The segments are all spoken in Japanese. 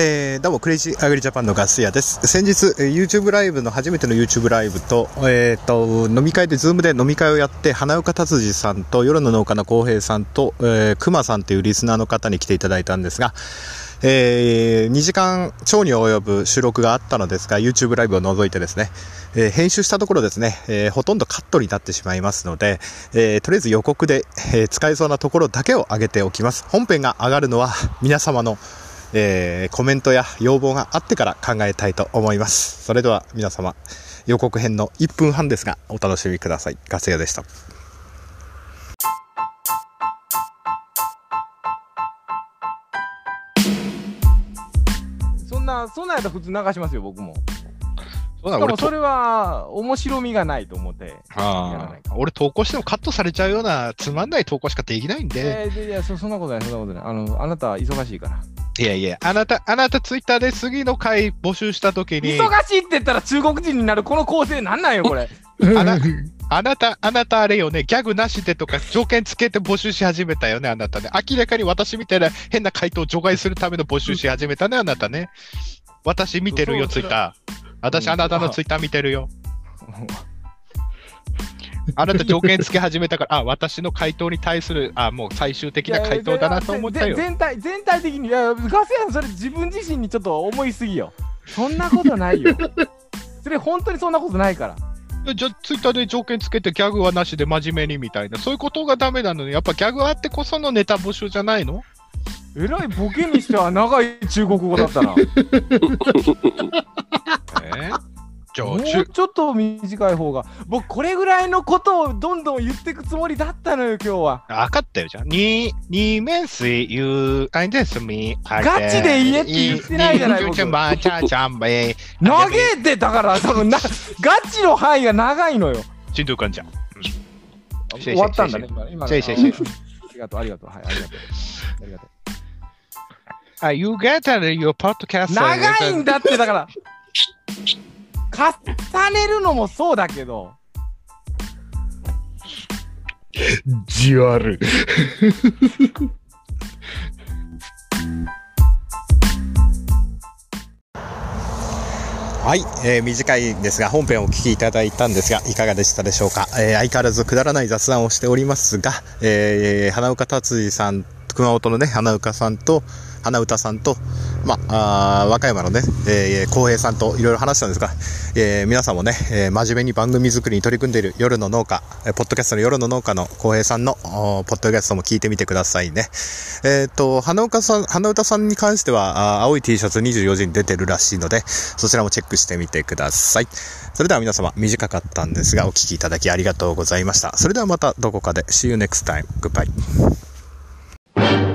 えー、どうも、クレイジーアグリジャパンのガスヤです。先日、YouTube ライブの、初めての YouTube ライブと、えー、と、飲み会で、ズームで飲み会をやって、花岡達治さんと、夜の農家の浩平さんと、えー、熊さんというリスナーの方に来ていただいたんですが、えー、2時間超に及ぶ収録があったのですが、YouTube ライブを除いてですね、えー編集したところですね、えーほとんどカットになってしまいますので、えーとりあえず予告で、え使えそうなところだけを上げておきます。本編が上がるのは皆様の、えーコメントや要望があってから考えたいと思います。それでは皆様、予告編の1分半ですが、お楽しみください。ガセヤでした。そんな、そんなんやったら普通流しますよ、僕も。そうだ俺としかもそれは面白みがないと思って。俺投稿してもカットされちゃうようなつまんない投稿しかできないんで、えー、でいやそ、そんなことない、そんなことない。あの、あなたは忙しいから。いやいや、あなた、あなたツイッターで次の回募集したときに、忙しいって言ったら中国人になるこの構成なんなんよ、これ。あなあなた、あなたあれよね、ギャグなしでとか条件つけて募集し始めたよね、あなたね。明らかに私みたいな変な回答を除外するための募集し始めたね、あなたね。私見てるよ、ツイッター。私、あなたのツイッター見てるよ。あなた条件つけ始めたから、あ、私の回答に対する、あ、もう最終的な回答だなと思ったよ。ぜ全体、全体的に、いや、ガス屋さん、それ自分自身にちょっと思いすぎよ。そんなことないよ。それ本当にそんなことないから。じゃあ、ツイッターで条件つけてギャグはなしで真面目にみたいな、そういうことがダメなのに、やっぱギャグあってこそのネタ募集じゃないの？えらいボケにしては長い中国語だったな。え？じゃあ、もう中ちょっと短い方が。僕、これぐらいのことをどんどん言っていくつもりだったのよ、今日は。分かったよ、じゃあ。に、二面水、ゆあいですみ。ガチで言えって言ってないじゃない僕ちゃんばちゃんばえ。長えって、だから、そのな、ガチの範囲が長いのよ。ちんどうかんちゃん。終わったんだね、今。今シェイシェイシェイありがとう、ありがとう。はい、ありがとう。ありがとう。あ、you get your podcast. 長いんだって、だから。重ねるのもそうだけど。じわる。はい、えー短いですが本編をお聞きいただいたんですがいかがでしたでしょうか、えー相変わらずくだらない雑談をしておりますが、えー花岡達治さん熊本のね花岡さんと花歌さんと、まあ、あ和歌山のね、えー、浩平さんといろいろ話したんですが、えー皆さんもね、えー真面目に番組作りに取り組んでいる夜の農家、えーポッドキャストの夜の農家の浩平さんのポッドキャストも聞いてみてくださいね。えっ、と、花岡さん、花歌さんに関しては、あ青い T シャツ24時に出てるらしいので、そちらもチェックしてみてください。それでは皆様、短かったんですが、お聞きいただきありがとうございました。それではまたどこかで。See you next time. Goodbye.「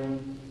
Amen.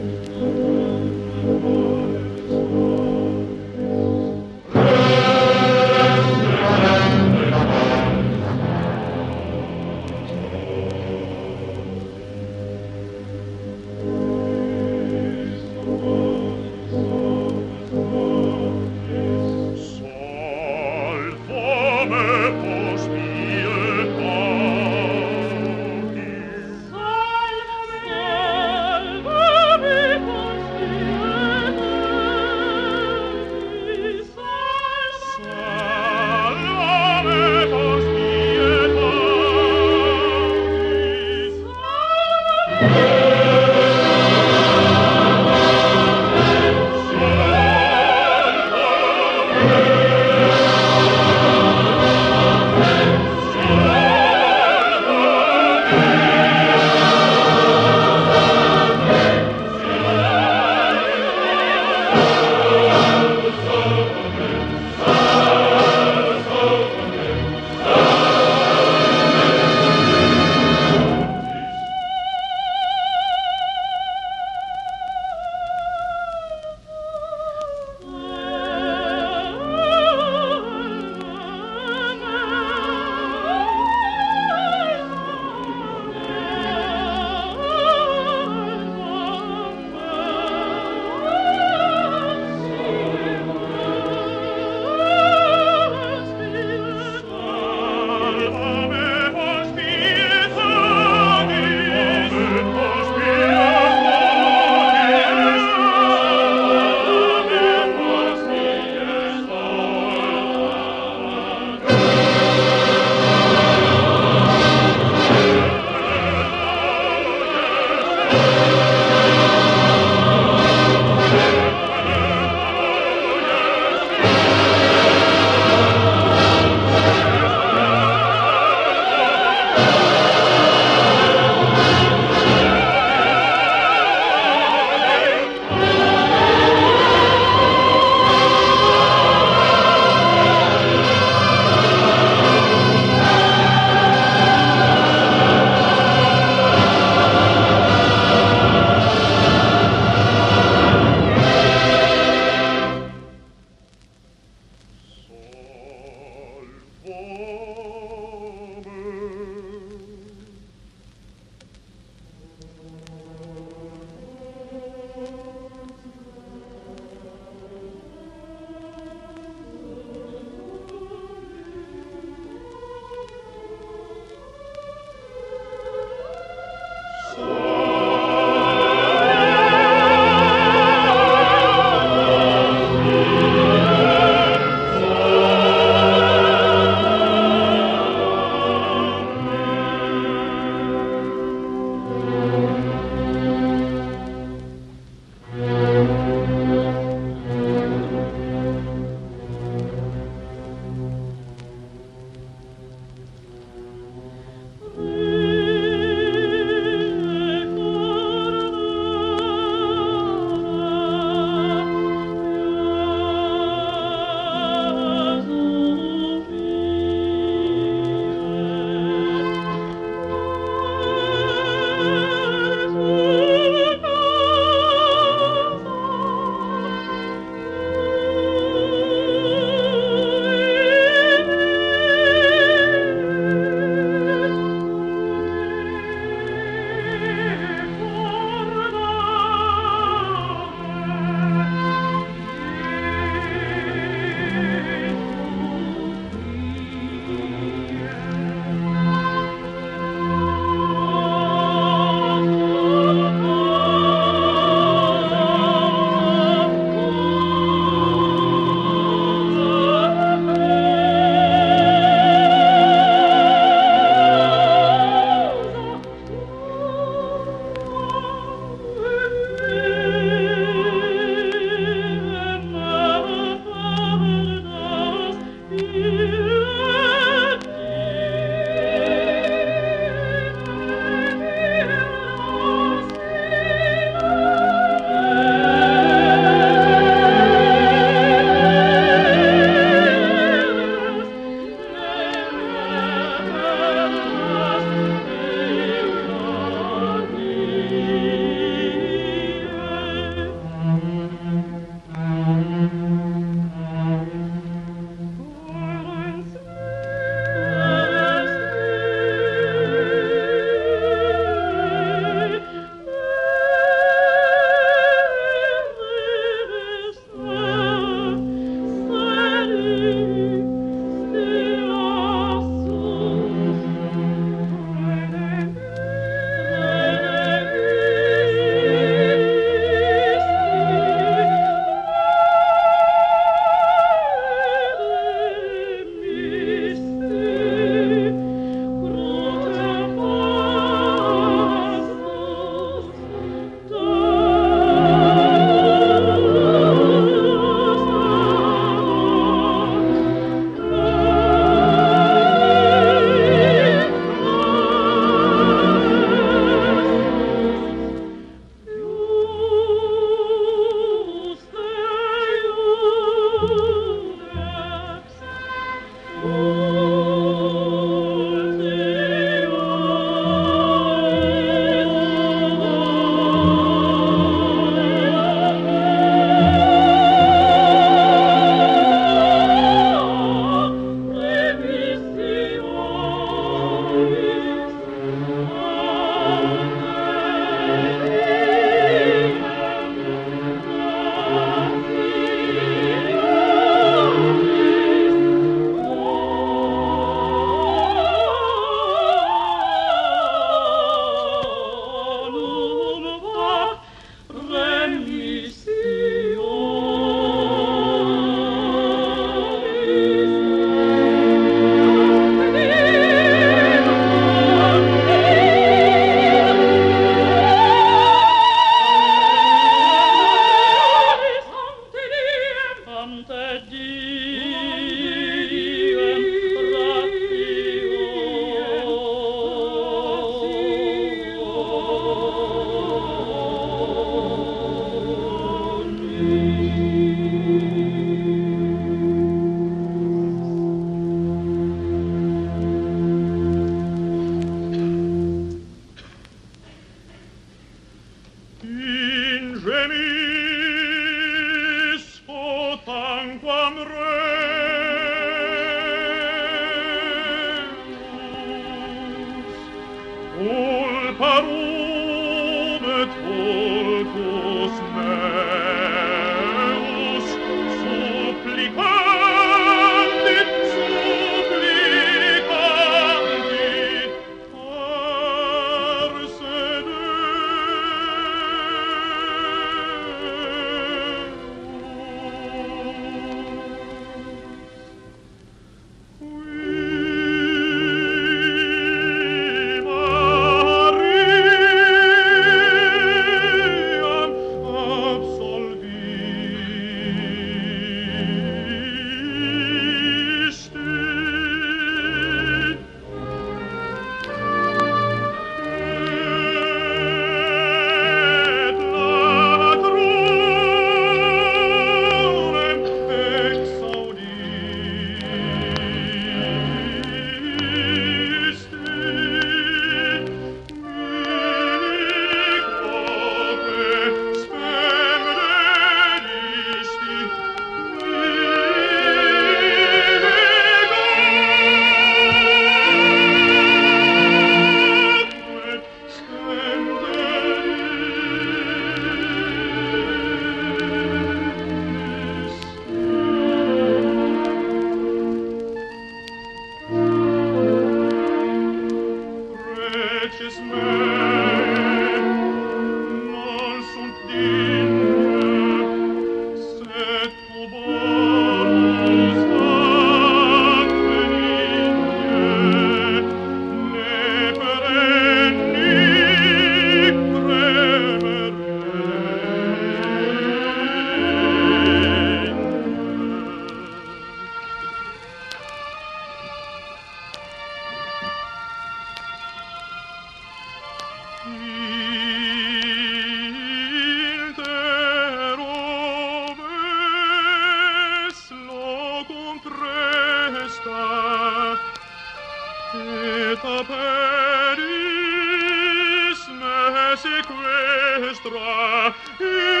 nostra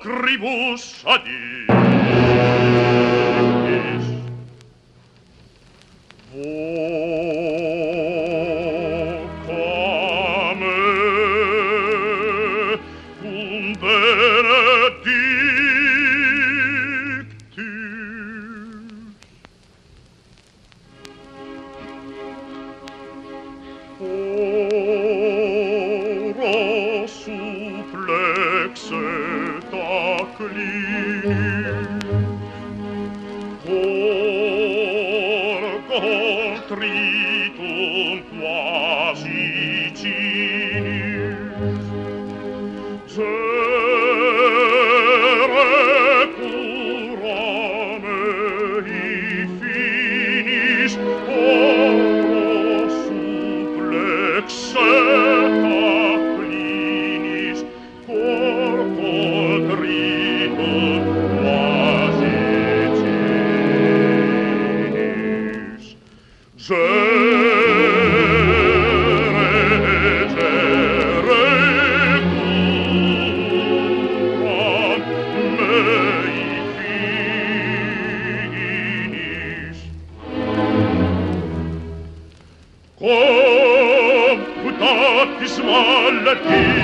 cribus adit. melody